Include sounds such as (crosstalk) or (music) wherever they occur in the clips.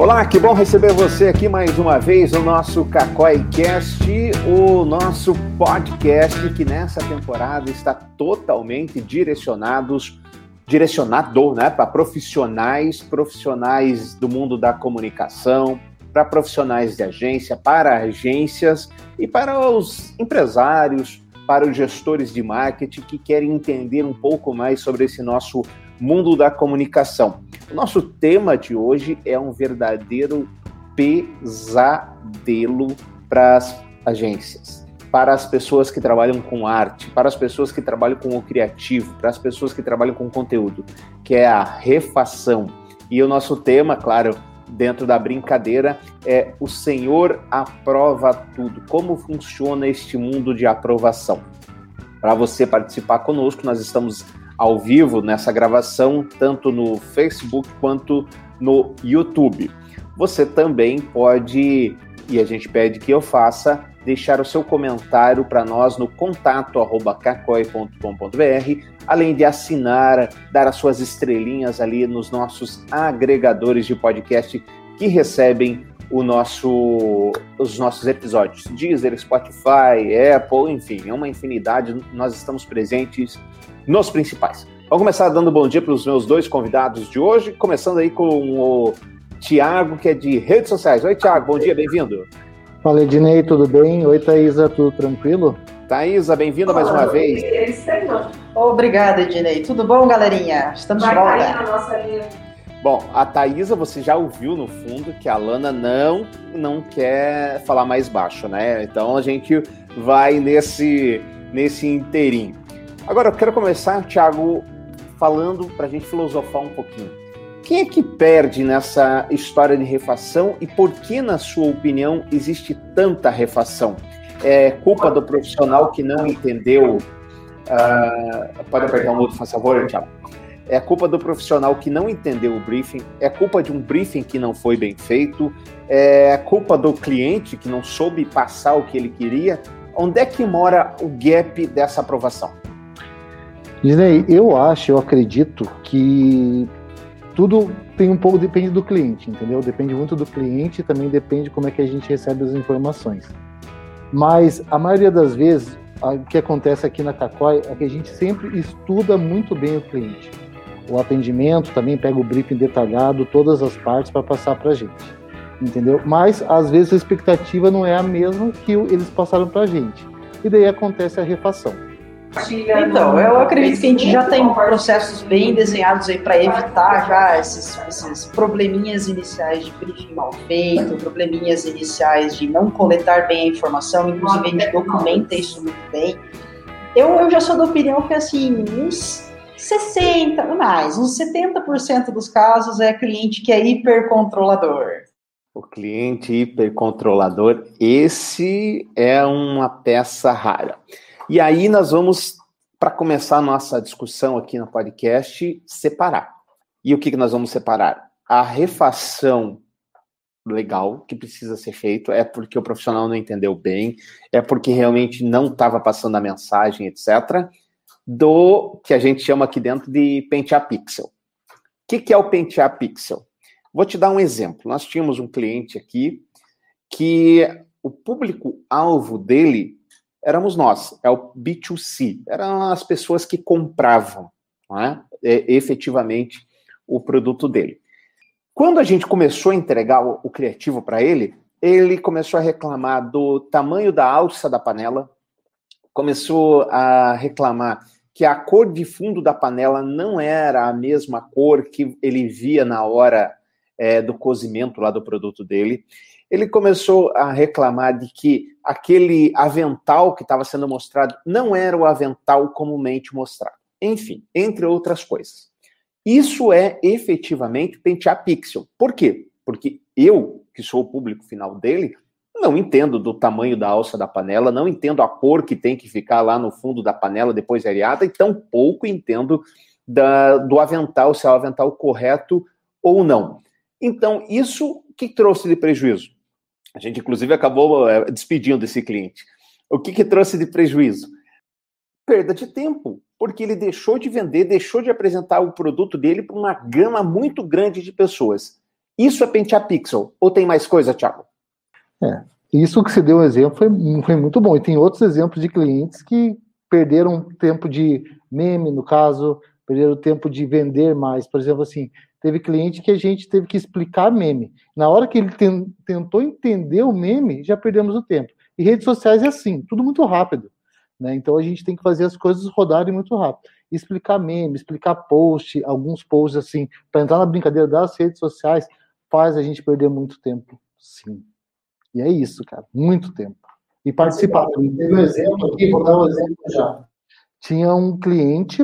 Olá, que bom receber você aqui mais uma vez no nosso CacóiCast, o nosso podcast que nessa temporada está totalmente direcionados, direcionado né, para profissionais, profissionais do mundo da comunicação, para profissionais de agência, para agências e para os empresários, para os gestores de marketing que querem entender um pouco mais sobre esse nosso mundo da comunicação. O nosso tema de hoje é um verdadeiro pesadelo para as agências, para as pessoas que trabalham com arte, para as pessoas que trabalham com o criativo, para as pessoas que trabalham com conteúdo, que é a refação. E o nosso tema, claro, dentro da brincadeira, é o Senhor aprova tudo. Como funciona este mundo de aprovação? Para você participar conosco, nós estamos ao vivo nessa gravação, tanto no Facebook quanto no YouTube. Você também pode, e a gente pede que eu faça, deixar o seu comentário para nós no contato@cacoi.com.br, além de assinar, dar as suas estrelinhas ali nos nossos agregadores de podcast que recebem o nosso, os nossos episódios. Deezer, Spotify, Apple, enfim, é uma infinidade. Nós estamos presentes nos principais. Vamos começar dando bom dia para os meus dois convidados de hoje, começando aí com o Tiago, que é de redes sociais. Oi, Tiago, bom dia, bem-vindo. Fala, Ednei, tudo bem? Oi, Thaisa, tudo tranquilo? Thaisa, bem-vinda mais uma vez. Obrigada, Ednei. Tudo bom, galerinha? Estamos Vai de volta. Na nossa linha. Bom, a Thaisa, você já ouviu no fundo que a Lana não, não quer falar mais baixo, né? Então a gente vai nesse, nesse inteirinho. Agora eu quero começar, Thiago, falando para a gente filosofar um pouquinho. Quem é que perde nessa história de refação e por que, na sua opinião, existe tanta refação? É culpa do profissional que não entendeu. Uh, pode apertar um outro, por favor, Thiago é culpa do profissional que não entendeu o briefing, é culpa de um briefing que não foi bem feito, é culpa do cliente que não soube passar o que ele queria. Onde é que mora o gap dessa aprovação? Disney, eu acho, eu acredito que tudo tem um pouco depende do cliente, entendeu? Depende muito do cliente, também depende como é que a gente recebe as informações. Mas a maioria das vezes, o que acontece aqui na Cacói é que a gente sempre estuda muito bem o cliente o atendimento também pega o briefing detalhado, todas as partes para passar para a gente, entendeu? Mas às vezes a expectativa não é a mesma que eles passaram para a gente, e daí acontece a refação. Então, eu acredito que a gente já tem processos bem desenhados aí para evitar já esses, esses probleminhas iniciais de briefing mal feito, probleminhas iniciais de não coletar bem a informação, inclusive a gente documenta isso muito bem. Eu, eu já sou da opinião que assim, uns 60, mais, uns 70% dos casos é cliente que é hipercontrolador. O cliente hipercontrolador, esse é uma peça rara. E aí nós vamos, para começar a nossa discussão aqui no podcast, separar. E o que, que nós vamos separar? A refação legal que precisa ser feito é porque o profissional não entendeu bem, é porque realmente não estava passando a mensagem, etc do que a gente chama aqui dentro de pentear pixel. O que, que é o pentear pixel? Vou te dar um exemplo. Nós tínhamos um cliente aqui que o público-alvo dele éramos nós, é o B2C, eram as pessoas que compravam é? É, efetivamente o produto dele. Quando a gente começou a entregar o, o criativo para ele, ele começou a reclamar do tamanho da alça da panela, começou a reclamar que a cor de fundo da panela não era a mesma cor que ele via na hora é, do cozimento lá do produto dele. Ele começou a reclamar de que aquele avental que estava sendo mostrado não era o avental comumente mostrado. Enfim, entre outras coisas. Isso é efetivamente pentear pixel. Por quê? Porque eu, que sou o público final dele, não entendo do tamanho da alça da panela, não entendo a cor que tem que ficar lá no fundo da panela depois de areada, e tampouco entendo da, do avental, se é o avental correto ou não. Então, isso que trouxe de prejuízo? A gente, inclusive, acabou é, despedindo esse cliente. O que, que trouxe de prejuízo? Perda de tempo, porque ele deixou de vender, deixou de apresentar o produto dele para uma gama muito grande de pessoas. Isso é pentear pixel. Ou tem mais coisa, Thiago? É. Isso que você deu um exemplo foi, foi muito bom. E tem outros exemplos de clientes que perderam tempo de meme, no caso, perderam tempo de vender mais. Por exemplo, assim, teve cliente que a gente teve que explicar meme. Na hora que ele ten, tentou entender o meme, já perdemos o tempo. E redes sociais é assim, tudo muito rápido. Né? Então a gente tem que fazer as coisas rodarem muito rápido. Explicar meme, explicar post, alguns posts assim, para entrar na brincadeira das redes sociais, faz a gente perder muito tempo, sim. E é isso, cara, muito tempo. E participar. Teve um exemplo aqui, vou dar um exemplo já. Tinha um cliente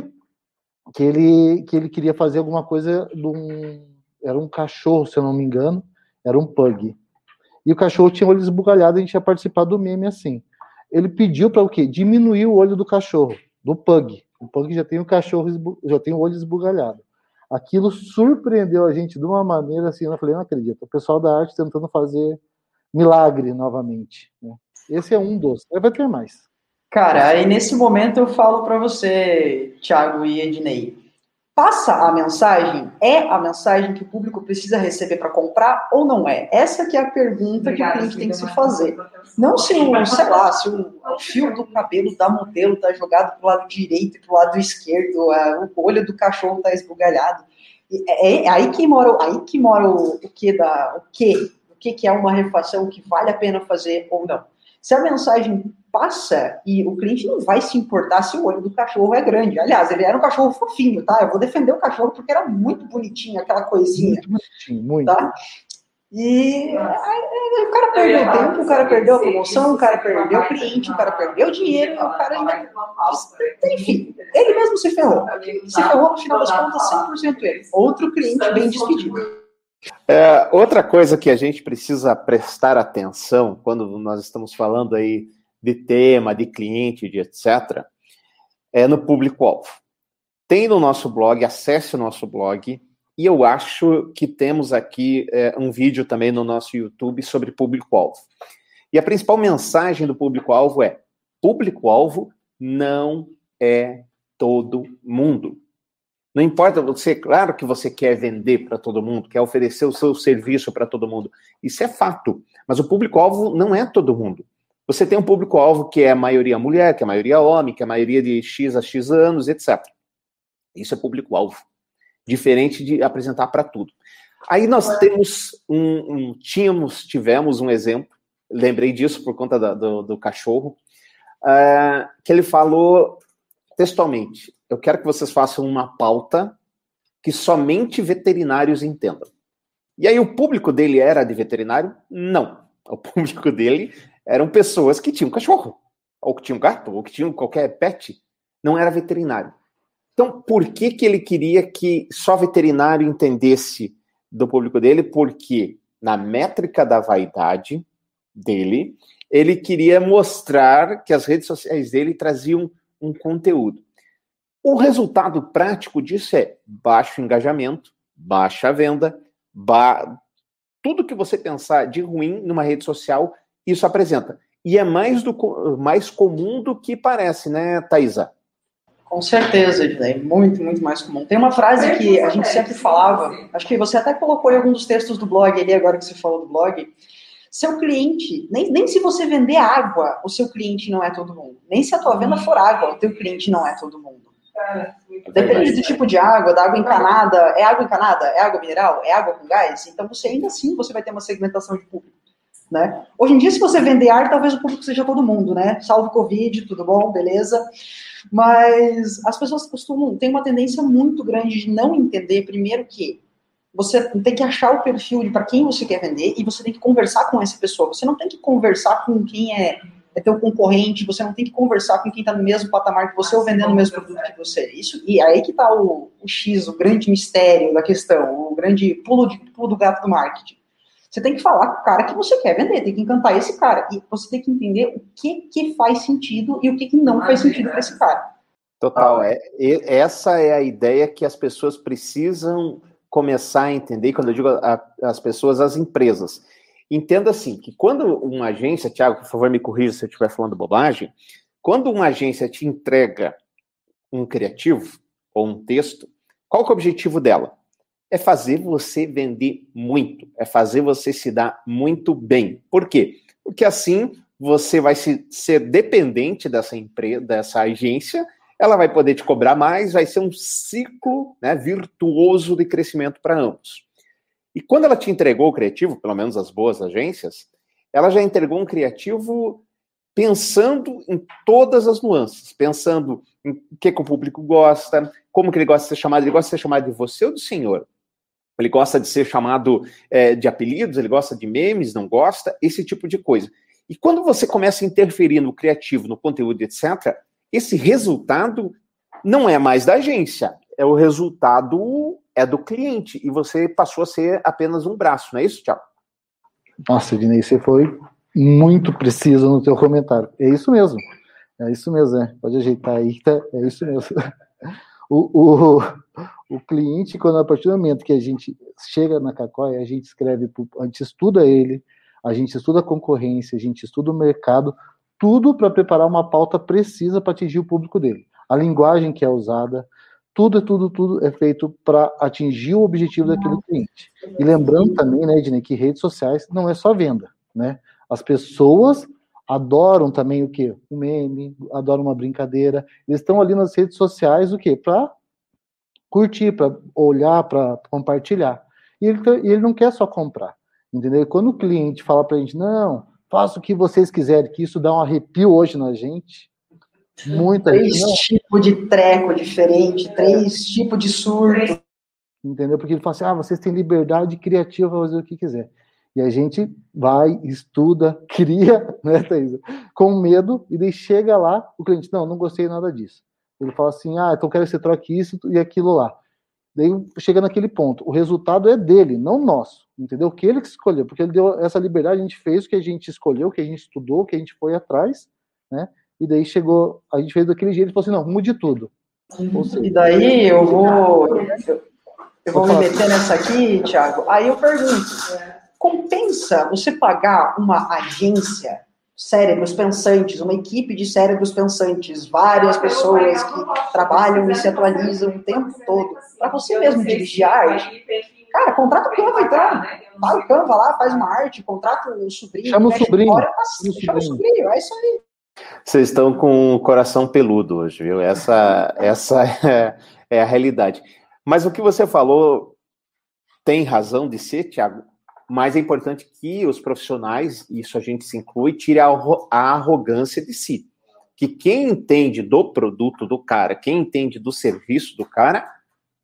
que ele, que ele queria fazer alguma coisa de um. Era um cachorro, se eu não me engano, era um pug. E o cachorro tinha olhos esbugalhados, a gente ia participar do meme assim. Ele pediu para o quê? Diminuir o olho do cachorro, do pug. O pug já tem o cachorro, já tem o olho esbugalhado. Aquilo surpreendeu a gente de uma maneira assim, eu falei, não acredito. O pessoal da arte tentando fazer milagre novamente. Né? Esse é um dos. Vai ter mais. Cara, aí nesse momento eu falo para você, Thiago e Ednei. Passa a mensagem? É a mensagem que o público precisa receber para comprar ou não é? Essa que é a pergunta que o cliente tem que se fazer. Não se o, sei lá, se o, fio do cabelo da modelo está jogado para o lado direito e para o lado esquerdo, o olho do cachorro está esbugalhado. É, é, aí que mora, aí que mora o, o que da, o que o que, que é uma refação que vale a pena fazer ou não. Se a mensagem passa e o cliente não vai se importar se o olho do cachorro é grande. Aliás, ele era um cachorro fofinho, tá? Eu vou defender o cachorro porque era muito bonitinho, aquela coisinha. Muito bonitinho, muito. Tá? E aí, o cara perdeu tempo, o cara perdeu a promoção, o cara perdeu o cliente, o cara perdeu o dinheiro, o cara ainda. Enfim, ele mesmo se ferrou. Se ferrou no final das contas 100% ele. Outro cliente bem despedido. É, outra coisa que a gente precisa prestar atenção quando nós estamos falando aí de tema, de cliente, de etc., é no público-alvo. Tem no nosso blog, acesse o nosso blog, e eu acho que temos aqui é, um vídeo também no nosso YouTube sobre público-alvo. E a principal mensagem do público-alvo é: público-alvo não é todo mundo. Não importa você, claro que você quer vender para todo mundo, quer oferecer o seu serviço para todo mundo. Isso é fato. Mas o público-alvo não é todo mundo. Você tem um público-alvo que é a maioria mulher, que é a maioria homem, que é a maioria de X a X anos, etc. Isso é público-alvo. Diferente de apresentar para tudo. Aí nós temos um, um, tínhamos, tivemos um exemplo, lembrei disso por conta do, do, cachorro, uh, que ele falou textualmente: eu quero que vocês façam uma pauta que somente veterinários entendam. E aí o público dele era de veterinário? Não. O público dele eram pessoas que tinham cachorro, ou que tinham gato, ou que tinham qualquer pet. Não era veterinário. Então, por que, que ele queria que só veterinário entendesse do público dele? Porque na métrica da vaidade dele, ele queria mostrar que as redes sociais dele traziam um conteúdo. O resultado prático disso é baixo engajamento, baixa venda, ba... tudo que você pensar de ruim numa rede social, isso apresenta. E é mais, do, mais comum do que parece, né, Thaisa? Com certeza, é muito, muito mais comum. Tem uma frase que a gente sempre falava, acho que você até colocou em algum dos textos do blog ali, agora que você falou do blog, seu cliente, nem, nem se você vender água, o seu cliente não é todo mundo. Nem se a tua venda for água, o teu cliente não é todo mundo. Depende do tipo de água, da água encanada. É água encanada? É água mineral? É água com gás? Então você ainda assim você vai ter uma segmentação de público. Né? Hoje em dia, se você vender ar, talvez o público seja todo mundo, né? Salve Covid, tudo bom, beleza? Mas as pessoas costumam, tem uma tendência muito grande de não entender, primeiro, que você tem que achar o perfil para quem você quer vender e você tem que conversar com essa pessoa. Você não tem que conversar com quem é é teu concorrente, você não tem que conversar com quem está no mesmo patamar que você ou vendendo o mesmo produto que você. Isso, e aí que está o, o, X, o grande mistério da questão, o grande pulo, de, pulo do gato do marketing. Você tem que falar com o cara que você quer vender, tem que encantar esse cara. E você tem que entender o que, que faz sentido e o que, que não faz sentido para esse cara. Total. É, essa é a ideia que as pessoas precisam começar a entender, quando eu digo a, as pessoas, as empresas Entenda assim, que quando uma agência, Tiago, por favor, me corrija se eu estiver falando bobagem, quando uma agência te entrega um criativo ou um texto, qual é o objetivo dela? É fazer você vender muito, é fazer você se dar muito bem. Por quê? Porque assim você vai se, ser dependente dessa empresa, dessa agência, ela vai poder te cobrar mais, vai ser um ciclo né, virtuoso de crescimento para ambos. E quando ela te entregou o criativo, pelo menos as boas agências, ela já entregou um criativo pensando em todas as nuances, pensando em o que, que o público gosta, como que ele gosta de ser chamado, ele gosta de ser chamado de você ou do senhor? Ele gosta de ser chamado é, de apelidos, ele gosta de memes, não gosta, esse tipo de coisa. E quando você começa a interferir no criativo, no conteúdo, etc., esse resultado não é mais da agência, é o resultado é do cliente e você passou a ser apenas um braço, não é isso, Tiago? Nossa, Dinei, você foi muito preciso no teu comentário. É isso mesmo. É isso mesmo, é. Pode ajeitar aí, tá? É isso mesmo. (laughs) O, o, (laughs) o cliente, quando a partir do momento que a gente chega na Cacóia, a gente escreve, a gente estuda ele, a gente estuda a concorrência, a gente estuda o mercado, tudo para preparar uma pauta precisa para atingir o público dele. A linguagem que é usada, tudo, tudo, tudo é feito para atingir o objetivo daquele cliente. E lembrando também, né, Ednei, que redes sociais não é só venda, né? As pessoas adoram também o quê? Um meme, adoram uma brincadeira. Eles estão ali nas redes sociais o quê? Para curtir, para olhar, para compartilhar. E ele, e ele não quer só comprar, entendeu? E quando o cliente fala para a gente, não, faça o que vocês quiserem, que isso dá um arrepio hoje na gente. Muita três tipos de treco diferente, três tipos de surto. Entendeu? Porque ele fala assim, ah, vocês têm liberdade criativa para fazer o que quiser. E a gente vai, estuda, (laughs) cria, né, Thaisa? Com medo, e daí chega lá, o cliente, não, não gostei nada disso. Ele fala assim, ah, então quero que você troque isso e aquilo lá. Daí chega naquele ponto. O resultado é dele, não nosso. Entendeu? Que ele que escolheu, porque ele deu essa liberdade, a gente fez o que a gente escolheu, o que a gente estudou, o que a gente foi atrás, né? E daí chegou, a gente fez daquele jeito e falou assim, não, mude tudo. Seja, e daí eu vou. Eu vou me meter nessa aqui, Thiago. Aí eu pergunto: compensa você pagar uma agência, cérebros pensantes, uma equipe de cérebros pensantes, várias pessoas que trabalham e se atualizam o tempo todo, para você mesmo dirigir arte? Cara, contrata o Canva então. Vai o Canva lá, faz uma arte, contrata o sobrinho. Chama o sobrinho. Fora, chama o sobrinho, é isso aí. Vocês estão com o coração peludo hoje, viu? Essa, (laughs) essa é, é a realidade. Mas o que você falou tem razão de ser, Tiago, mas é importante que os profissionais, isso a gente se inclui, tire a, arrogância de si. Que quem entende do produto do cara, quem entende do serviço do cara,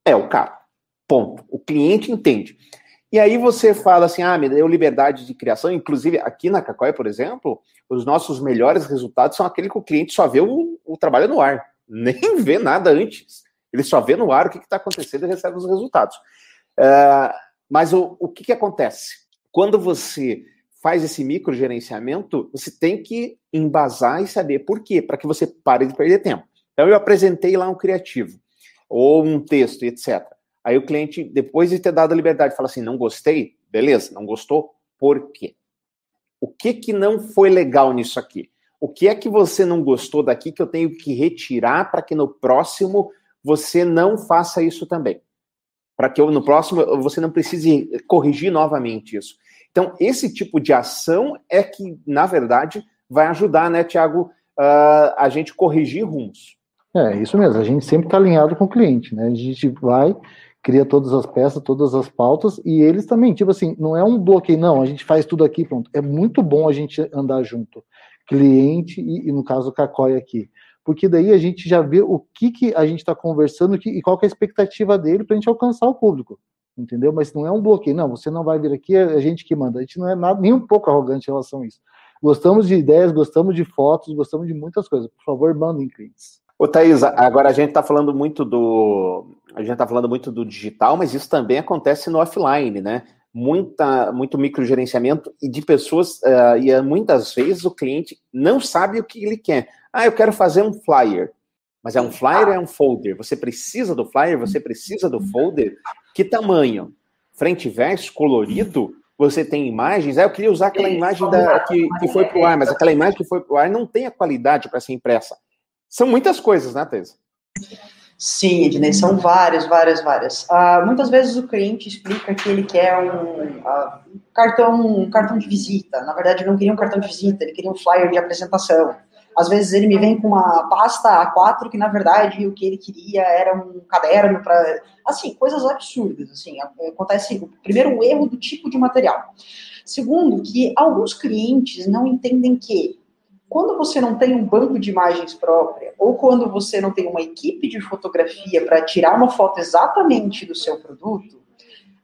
é o cara. Ponto. O cliente entende. E aí você fala assim, ah, me deu liberdade de criação. Inclusive, aqui na Cacóia, por exemplo, os nossos melhores resultados são aquele que o cliente só vê o, o trabalho no ar. (laughs) Nem vê nada antes. Ele só vê no ar o que está acontecendo e recebe os resultados. Uh, mas o, o que, que acontece? Quando você faz esse microgerenciamento, você tem que embasar e saber por quê, para que você pare de perder tempo. Então, eu apresentei lá um criativo, ou um texto, etc. Aí o cliente, depois de ter dado a liberdade, fala assim: não gostei, beleza, não gostou, por quê? O que que não foi legal nisso aqui? O que é que você não gostou daqui que eu tenho que retirar para que no próximo você não faça isso também? Para que no próximo você não precise corrigir novamente isso. Então, esse tipo de ação é que, na verdade, vai ajudar, né, Tiago, uh, a gente corrigir rumos. É, isso mesmo, a gente sempre está alinhado com o cliente, né? A gente vai, cria todas as peças, todas as pautas, e eles também, tipo assim, não é um bloqueio, não, a gente faz tudo aqui, pronto. É muito bom a gente andar junto. Cliente e, e no caso, o Cacói aqui porque daí a gente já vê o que, que a gente está conversando e qual é a expectativa dele para a gente alcançar o público, entendeu? Mas não é um bloqueio, não, você não vai vir aqui, é a gente que manda. A gente não é nada, nem um pouco arrogante em relação a isso. Gostamos de ideias, gostamos de fotos, gostamos de muitas coisas. Por favor, mandem clientes. Ô, Thaís, agora a gente está falando muito do. A gente está falando muito do digital, mas isso também acontece no offline, né? Muita, muito microgerenciamento e de pessoas, uh, e muitas vezes o cliente não sabe o que ele quer. Ah, eu quero fazer um flyer. Mas é um flyer ou é um folder? Você precisa do flyer? Você precisa do folder? Que tamanho? Frente e verso, colorido? Você tem imagens? Ah, eu queria usar aquela imagem da, que, que foi para o ar, mas aquela imagem que foi para o ar não tem a qualidade para ser impressa. São muitas coisas, né, Tese? Sim, Ednei, são várias, várias, várias. Uh, muitas vezes o cliente explica que ele quer um uh, cartão, um cartão de visita. Na verdade, ele não queria um cartão de visita, ele queria um flyer de apresentação. Às vezes ele me vem com uma pasta A4 que, na verdade, o que ele queria era um caderno para... Assim, coisas absurdas, assim. Acontece, o primeiro, o erro do tipo de material. Segundo, que alguns clientes não entendem que quando você não tem um banco de imagens própria, ou quando você não tem uma equipe de fotografia para tirar uma foto exatamente do seu produto,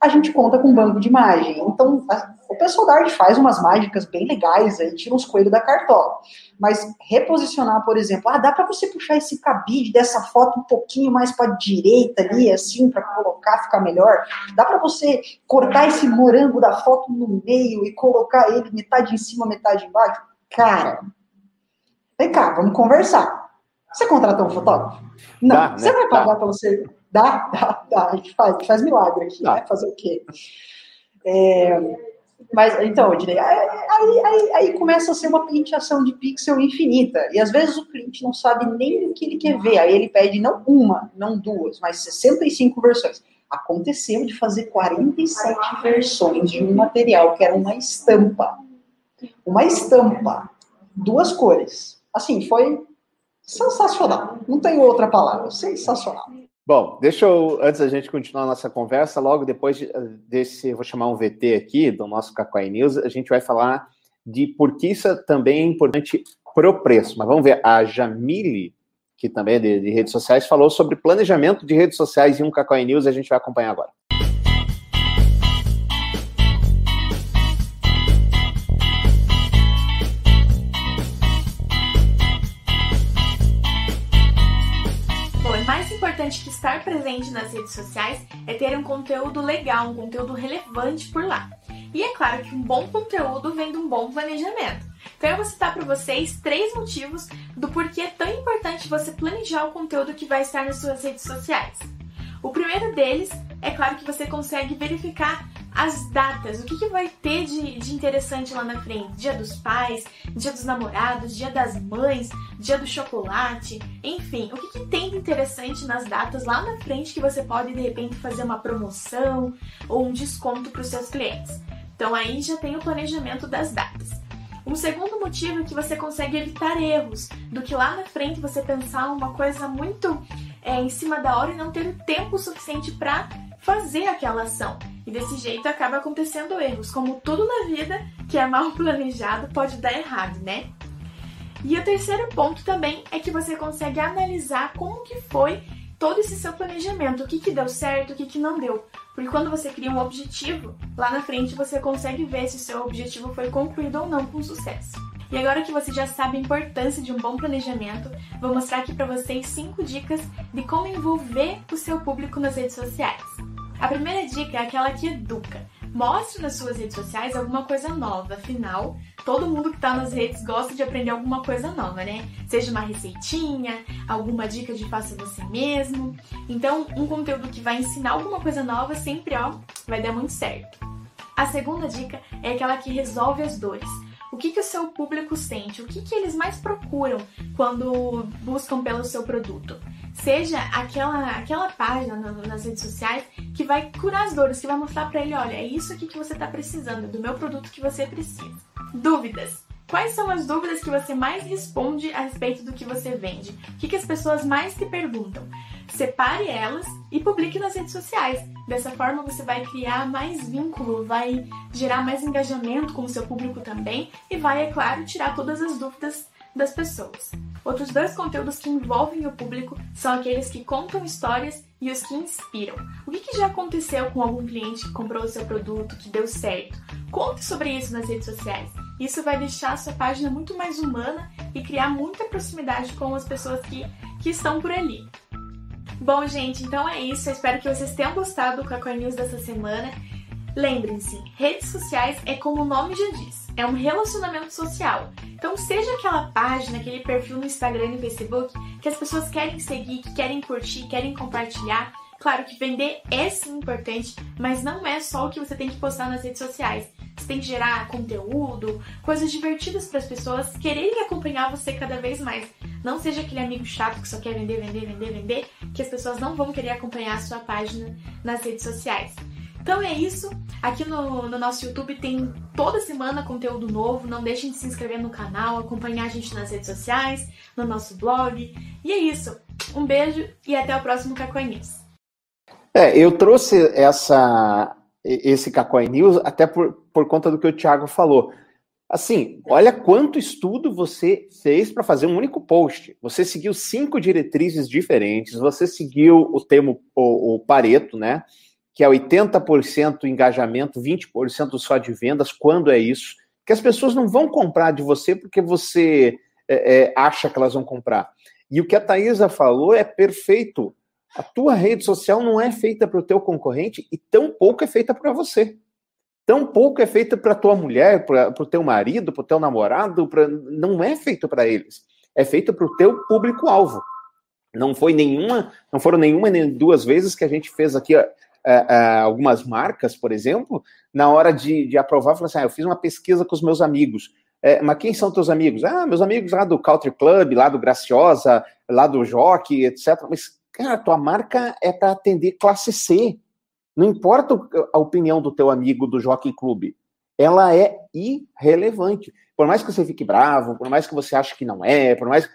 a gente conta com um banco de imagem. Então, a, o pessoal da arte faz umas mágicas bem legais aí, tira uns coelhos da cartola. Mas reposicionar, por exemplo, ah, dá para você puxar esse cabide dessa foto um pouquinho mais para direita ali, assim, para colocar, ficar melhor. Dá para você cortar esse morango da foto no meio e colocar ele metade em cima, metade embaixo. Cara, Vem cá, vamos conversar. Você contratou um fotógrafo? Não. Dá, você né? vai pagar para você? Dá, dá, dá. A gente faz, a gente faz milagre aqui. Vai fazer o quê? É, mas, então, Ednei, aí, aí, aí, começa a ser uma penteação de pixel infinita. E às vezes o cliente não sabe nem o que ele quer ver. Aí ele pede não uma, não duas, mas 65 versões. Aconteceu de fazer 47 versões de um material que era uma estampa. Uma estampa. Duas cores assim, foi sensacional. Não tem outra palavra, sensacional. Bom, deixa eu, antes da gente continuar a nossa conversa, logo depois desse, vou chamar um VT aqui, do nosso Kakuai News, a gente vai falar de por que isso também é importante pro preço. Mas vamos ver, a Jamile, que também é de, de redes sociais, falou sobre planejamento de redes sociais em um Kakuai News, a gente vai acompanhar agora. Importante que estar presente nas redes sociais é ter um conteúdo legal, um conteúdo relevante por lá. E é claro que um bom conteúdo vem de um bom planejamento. Então eu vou citar para vocês três motivos do porquê é tão importante você planejar o conteúdo que vai estar nas suas redes sociais. O primeiro deles é claro que você consegue verificar as datas, o que, que vai ter de, de interessante lá na frente. Dia dos pais, dia dos namorados, dia das mães, dia do chocolate, enfim, o que, que tem de interessante nas datas lá na frente que você pode de repente fazer uma promoção ou um desconto para os seus clientes. Então aí já tem o planejamento das datas. Um segundo motivo é que você consegue evitar erros, do que lá na frente você pensar uma coisa muito é, em cima da hora e não ter tempo suficiente para fazer aquela ação. E desse jeito acaba acontecendo erros, como tudo na vida que é mal (laughs) planejado pode dar errado, né? E o terceiro ponto também é que você consegue analisar como que foi todo esse seu planejamento, o que, que deu certo, o que, que não deu. Porque quando você cria um objetivo, lá na frente você consegue ver se o seu objetivo foi concluído ou não com sucesso. E agora que você já sabe a importância de um bom planejamento, vou mostrar aqui para vocês 5 dicas de como envolver o seu público nas redes sociais. A primeira dica é aquela que educa. Mostre nas suas redes sociais alguma coisa nova, afinal, todo mundo que está nas redes gosta de aprender alguma coisa nova, né? Seja uma receitinha, alguma dica de faça você mesmo. Então, um conteúdo que vai ensinar alguma coisa nova sempre, ó, vai dar muito certo. A segunda dica é aquela que resolve as dores. O que, que o seu público sente? O que, que eles mais procuram quando buscam pelo seu produto? seja aquela, aquela página nas redes sociais que vai curar as dores, que vai mostrar para ele, olha, é isso aqui que você está precisando, do meu produto que você precisa. Dúvidas. Quais são as dúvidas que você mais responde a respeito do que você vende? O que, que as pessoas mais te perguntam? Separe elas e publique nas redes sociais. Dessa forma você vai criar mais vínculo, vai gerar mais engajamento com o seu público também e vai, é claro, tirar todas as dúvidas das pessoas. Outros dois conteúdos que envolvem o público são aqueles que contam histórias e os que inspiram. O que, que já aconteceu com algum cliente que comprou o seu produto, que deu certo? Conte sobre isso nas redes sociais. Isso vai deixar a sua página muito mais humana e criar muita proximidade com as pessoas que, que estão por ali. Bom, gente, então é isso. Eu espero que vocês tenham gostado do Cacau News dessa semana. Lembrem-se, redes sociais é como o nome já diz, é um relacionamento social. Então, seja aquela página, aquele perfil no Instagram e no Facebook que as pessoas querem seguir, que querem curtir, querem compartilhar, Claro que vender é sim importante, mas não é só o que você tem que postar nas redes sociais. Você tem que gerar conteúdo, coisas divertidas para as pessoas quererem acompanhar você cada vez mais. Não seja aquele amigo chato que só quer vender, vender, vender, vender, que as pessoas não vão querer acompanhar a sua página nas redes sociais. Então é isso. Aqui no, no, nosso YouTube tem toda semana conteúdo novo. Não deixem de se inscrever no canal, acompanhar a gente nas redes sociais, no nosso blog. E é isso. Um beijo e até o próximo Cacoi News. É, eu trouxe essa, esse Cacoi News até por, por conta do que o Thiago falou. Assim, olha quanto estudo você fez para fazer um único post. Você seguiu cinco diretrizes diferentes, você seguiu o termo, o, o Pareto, né? Que é 80% engajamento, 20% só de vendas. Quando é isso? Que as pessoas não vão comprar de você porque você é, é, acha que elas vão comprar. E o que a Thaisa falou é perfeito. A tua rede social não é feita para o teu concorrente e tão pouco é feita para você. Tão pouco é feita para tua mulher, para o teu marido, para o teu namorado, pra... não é feito para eles. É feito para o teu público-alvo. Não foi nenhuma, não foram nenhuma nem duas vezes que a gente fez aqui uh, uh, algumas marcas, por exemplo, na hora de, de aprovar, falou assim: ah, eu fiz uma pesquisa com os meus amigos. É, mas quem são teus amigos? Ah, meus amigos lá do Country Club, lá do Graciosa, lá do Jockey, etc. Mas, cara, tua marca é para atender classe C. Não importa a opinião do teu amigo do Jockey Club. Ela é irrelevante. Por mais que você fique bravo, por mais que você ache que não é, por mais.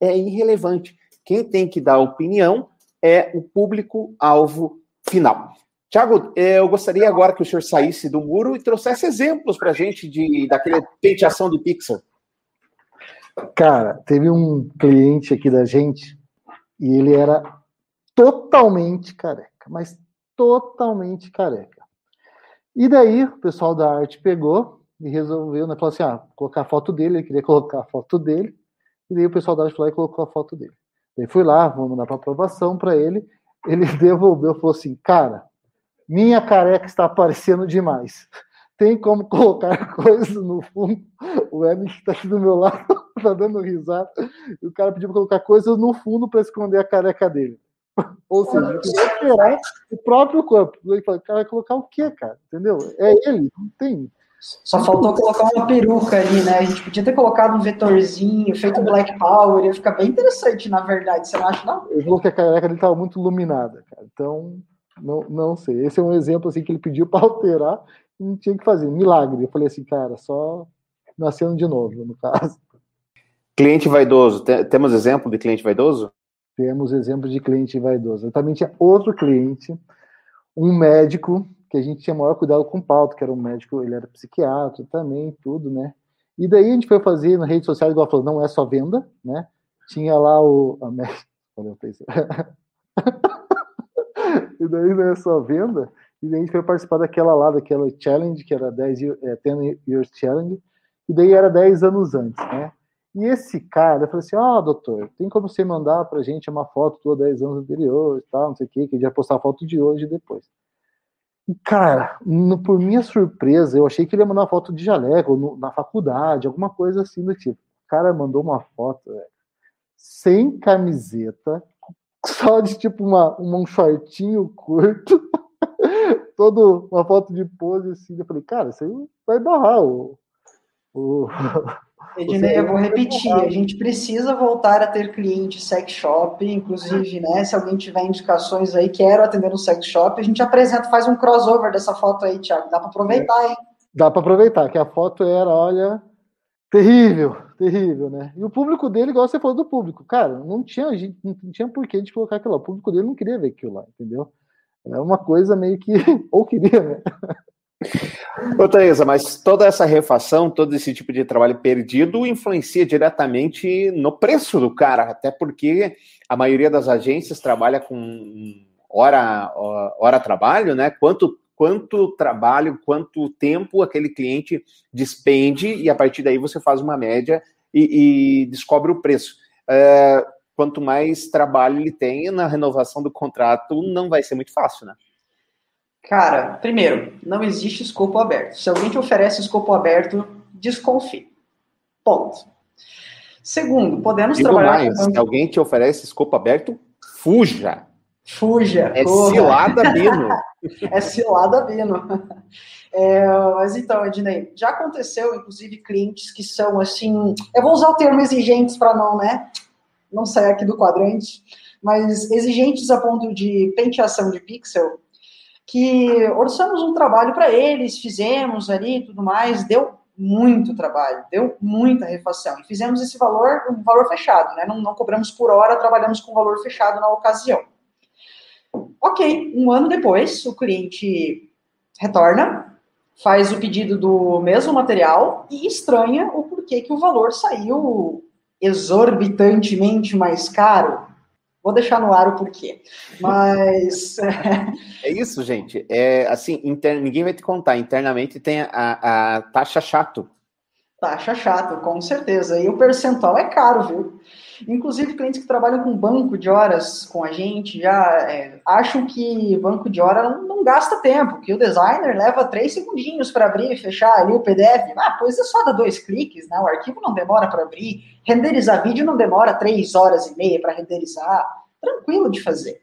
É irrelevante. Quem tem que dar opinião é o público-alvo final. Tiago, eu gostaria agora que o senhor saísse do muro e trouxesse exemplos para a gente de, daquela penteação de pixel. Cara, teve um cliente aqui da gente e ele era totalmente careca, mas totalmente careca. E daí o pessoal da arte pegou e resolveu, né, falou assim, ah, colocar a foto dele, ele queria (laughs) colocar a foto dele, e daí o pessoal da arte foi lá e colocou a foto dele. Daí fui lá, vamos mandar para aprovação para ele, ele (laughs) devolveu, falou assim, cara, minha careca está aparecendo demais. Tem como colocar (laughs) coisas no fundo? O Emin está aqui do meu lado, está (laughs) dando risada. E o cara pediu para colocar coisas no fundo para esconder a careca dele. Ou seja, o próprio corpo. Ele falou, cara, vai colocar o quê, cara? Entendeu? É ele, não tem. Só faltou colocar uma peruca ali, né? A gente podia ter colocado um vetorzinho, feito um Black Power, ia ficar bem interessante, na verdade. Você não acha, não? Eu falou que a careca dele estava muito iluminada, cara. Então, não, não sei. Esse é um exemplo assim que ele pediu (laughs) para alterar e não tinha que fazer. Um milagre. Eu falei assim, cara, só nascendo de novo, no caso. Cliente vaidoso. Temos exemplo de cliente vaidoso? Temos exemplo de cliente vaidoso. Eu também tinha outro cliente, um médico, que a gente tinha maior cuidado com o pauta, que era um médico, ele era psiquiatra também, tudo, né? E daí a gente foi fazer na rede social, igual falou, não é só venda, né? Tinha lá o. A médica, (laughs) (laughs) e daí não é só venda. E daí a gente foi participar daquela lá, daquela challenge, que era 10 é, 10 Years Challenge, e daí era 10 anos antes, né? E esse cara, eu falei assim, ó, oh, doutor, tem como você mandar pra gente uma foto tua 10 anos anteriores, tal, não sei o quê, que a gente vai postar a foto de hoje e depois. Cara, no, por minha surpresa, eu achei que ele ia mandar uma foto de jaleco, no, na faculdade, alguma coisa assim do tipo. O cara mandou uma foto, velho, sem camiseta, (laughs) só de tipo uma, um shortinho curto, (laughs) todo uma foto de pose assim. Eu falei, cara, isso aí vai barrar o. o (laughs) Eu vou repetir, a gente precisa voltar a ter cliente sex shop, inclusive, né, se alguém tiver indicações aí, quero atender no sex shop, a gente apresenta, faz um crossover dessa foto aí, Thiago, dá para aproveitar, hein? Dá para aproveitar, que a foto era, olha, terrível, terrível, né? E o público dele, igual você falou do público, cara, não tinha, gente, não tinha porquê de colocar aquilo lá. O público dele não queria ver aquilo lá, entendeu? É uma coisa meio que. (laughs) Ou queria, né? Ô, Thaisa, mas toda essa refação, todo esse tipo de trabalho perdido influencia diretamente no preço do cara, até porque a maioria das agências trabalha com hora, hora trabalho, né? Quanto quanto trabalho, quanto tempo aquele cliente despende, e a partir daí você faz uma média e, e descobre o preço. É, quanto mais trabalho ele tem na renovação do contrato, não vai ser muito fácil, né? Cara, primeiro, não existe escopo aberto. Se alguém te oferece escopo aberto, desconfie. Ponto. Segundo, podemos Digo trabalhar mais, com... Se alguém te oferece escopo aberto, fuja. Fuja. É corra. cilada (laughs) Bino. é cilada Bino. É, mas então, Ednei, já aconteceu, inclusive, clientes que são assim. Eu vou usar o termo exigentes para não, né? Não sair aqui do quadrante, mas exigentes a ponto de penteação de pixel, que orçamos um trabalho para eles, fizemos ali tudo mais, deu muito trabalho, deu muita refação. E fizemos esse valor, um valor fechado, né? Não, não cobramos por hora, trabalhamos com valor fechado na ocasião. Ok, um ano depois, o cliente retorna, faz o pedido do mesmo material e estranha o porquê que o valor saiu exorbitantemente mais caro. Vou deixar no ar o porquê. Mas. (laughs) é isso, gente. É assim, inter... ninguém vai te contar. Internamente tem a, a taxa chato. Taxa chato, com certeza. E o percentual é caro, viu? Inclusive, clientes que trabalham com banco de horas com a gente já é, acham que banco de hora não, não, gasta tempo, que o designer leva três segundinhos para abrir e fechar ali o PDF. Ah, pois é só dar dois cliques, né? O arquivo não demora para abrir. Renderizar vídeo não demora três horas e meia para renderizar. Tranquilo de fazer.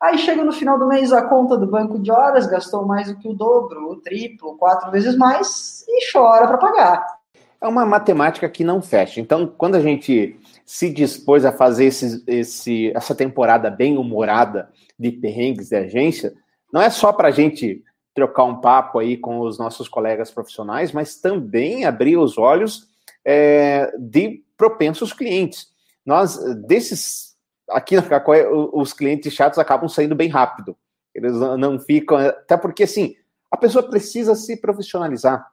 Aí chega no final do mês a conta do banco de horas, gastou mais do que o dobro, o triplo, quatro vezes mais e chora para pagar. É uma matemática que não fecha. Então, quando a gente se dispôs a fazer esse, esse, essa temporada bem humorada de perrengues de agência, não é só para a gente trocar um papo aí com os nossos colegas profissionais, mas também abrir os olhos é, de propensos clientes. Nós, desses, aqui na Cacóia, os clientes chatos acabam saindo bem rápido. Eles não ficam, até porque, assim, a pessoa precisa se profissionalizar.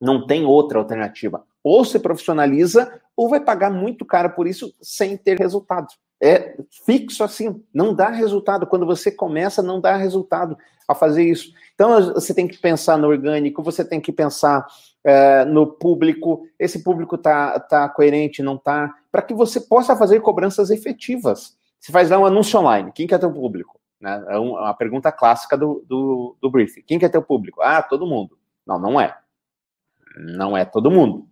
Não tem outra alternativa. Ou se profissionaliza, ou vai pagar muito caro por isso sem ter resultado. É fixo assim, não dá resultado. Quando você começa, não dá resultado a fazer isso. Então, você tem que pensar no orgânico, você tem que pensar é, no público. Esse público tá, tá coerente, não tá? Para que você possa fazer cobranças efetivas. Você faz lá um anúncio online. Quem quer ter o público? Né? É uma pergunta clássica do, do, do briefing. Quem quer ter o público? Ah, todo mundo. Não, não é. Não é todo mundo.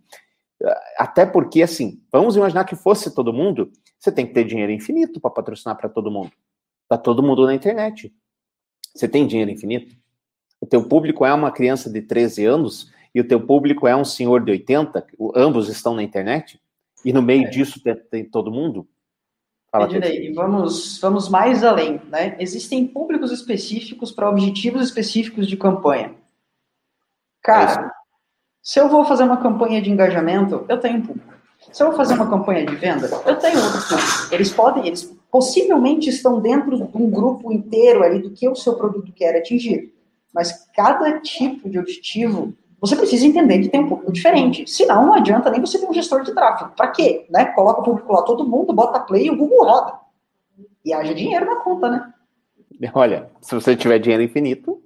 Até porque, assim, vamos imaginar que fosse todo mundo, você tem que ter dinheiro infinito para patrocinar para todo mundo. Está todo mundo na internet. Você tem dinheiro infinito? O teu público é uma criança de 13 anos e o teu público é um senhor de 80, ambos estão na internet, e no meio é. disso tem, tem, todo mundo? Fala, vamos, vamos mais além, né? Existem públicos específicos para objetivos específicos de campanha. Cara, é se eu vou fazer uma campanha de engajamento, eu tenho um público. Se eu vou fazer uma campanha de venda, eu tenho outro público. Eles podem, eles possivelmente estão dentro de um grupo inteiro ali do que o seu produto quer atingir. Mas cada tipo de objetivo, você precisa entender que tem um público diferente. Senão, não adianta nem você ter um gestor de tráfego. Para quê? Né? Coloca o público lá, todo mundo, bota play e o Google roda. E haja dinheiro na conta, né? Olha, se você tiver dinheiro infinito,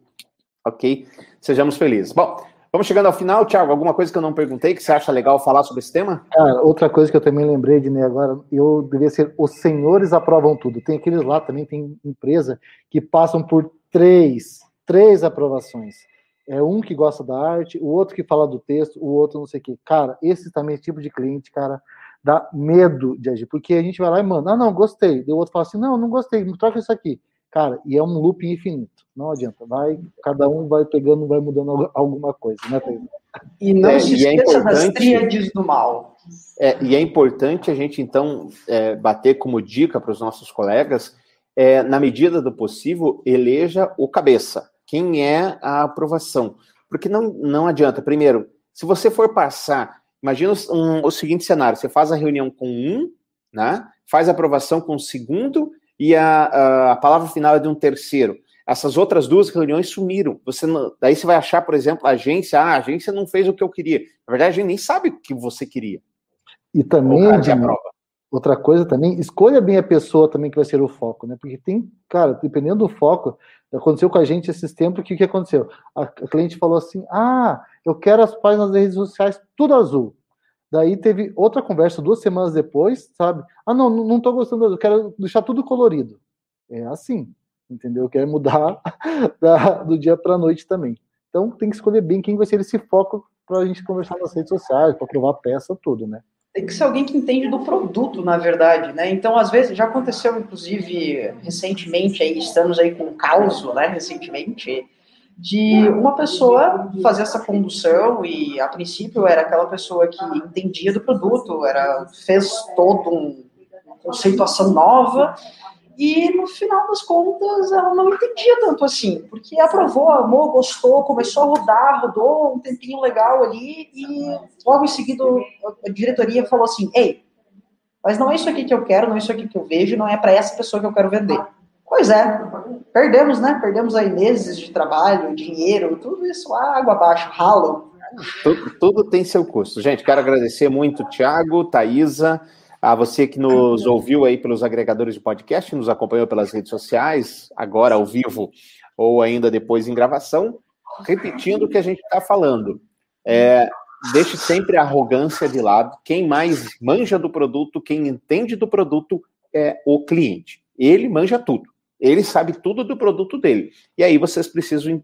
ok, sejamos felizes. Bom, Vamos chegando ao final, Thiago. Alguma coisa que eu não perguntei que você acha legal falar sobre esse tema? Cara, outra coisa que eu também lembrei de né, agora, eu deveria ser os senhores aprovam tudo. Tem aqueles lá também, tem empresa que passam por três, três aprovações. É um que gosta da arte, o outro que fala do texto, o outro não sei o quê. Cara, esse também é tipo de cliente, cara, dá medo de agir, porque a gente vai lá e manda, ah, não, gostei. E o outro fala assim, não, não gostei, troca isso aqui. Cara, e é um loop infinito. Não adianta. Vai, cada um vai pegando, vai mudando alguma coisa, né, Pedro? E não é, se é esqueça é das tríades do mal. É, e é importante a gente, então, é, bater como dica para os nossos colegas, é, na medida do possível, eleja o cabeça. Quem é a aprovação? Porque não, não adianta. Primeiro, se você for passar, imagina um, o seguinte cenário: você faz a reunião com um, né? faz a aprovação com o segundo e a, a, a palavra final é de um terceiro. Essas outras duas reuniões sumiram. Você não, daí você vai achar, por exemplo, a agência, ah, a agência não fez o que eu queria. Na verdade, a gente nem sabe o que você queria. E também, outra coisa também, escolha bem a pessoa também que vai ser o foco, né? Porque tem, cara, dependendo do foco, aconteceu com a gente esses tempos, o que, que aconteceu? A, a cliente falou assim, ah, eu quero as páginas das redes sociais tudo azul. Daí teve outra conversa duas semanas depois, sabe? Ah, não, não tô gostando, eu quero deixar tudo colorido. É assim, entendeu? Quer mudar (laughs) da, do dia para a noite também. Então tem que escolher bem quem vai ser esse foco para a gente conversar nas redes sociais, para provar peça, tudo, né? tem que ser alguém que entende do produto, na verdade, né? Então, às vezes, já aconteceu, inclusive, recentemente, aí, estamos aí com um caos, né, recentemente, de uma pessoa fazer essa condução e, a princípio, era aquela pessoa que entendia do produto, era fez todo um conceituação nova, e no final das contas ela não entendia tanto assim, porque aprovou, amou, gostou, começou a rodar, rodou um tempinho legal ali e logo em seguida a diretoria falou assim: "Ei, mas não é isso aqui que eu quero, não é isso aqui que eu vejo, não é para essa pessoa que eu quero vender". Pois é, perdemos, né? Perdemos aí meses de trabalho, dinheiro, tudo isso água abaixo, ralo. Tudo, tudo tem seu custo. Gente, quero agradecer muito Thiago, Thaisa, a você que nos ouviu aí pelos agregadores de podcast, nos acompanhou pelas redes sociais, agora ao vivo ou ainda depois em gravação, repetindo o que a gente está falando. É, deixe sempre a arrogância de lado. Quem mais manja do produto, quem entende do produto é o cliente. Ele manja tudo. Ele sabe tudo do produto dele. E aí vocês precisam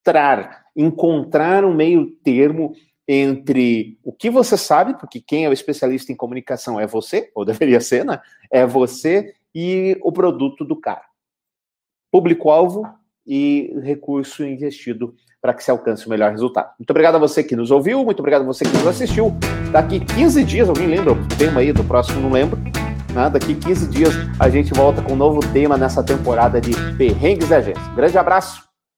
entrar, encontrar um meio termo entre o que você sabe, porque quem é o especialista em comunicação é você, ou (laughs) deveria ser, né? É você e o produto do cara. Público-alvo e recurso investido para que se alcance o melhor resultado. Muito obrigado a você que nos ouviu, muito obrigado a você que nos assistiu. Daqui 15 dias, alguém lembra o tema aí do próximo? Não lembro. Né? Daqui 15 dias a gente volta com um novo tema nessa temporada de Perrengues da Agência. grande abraço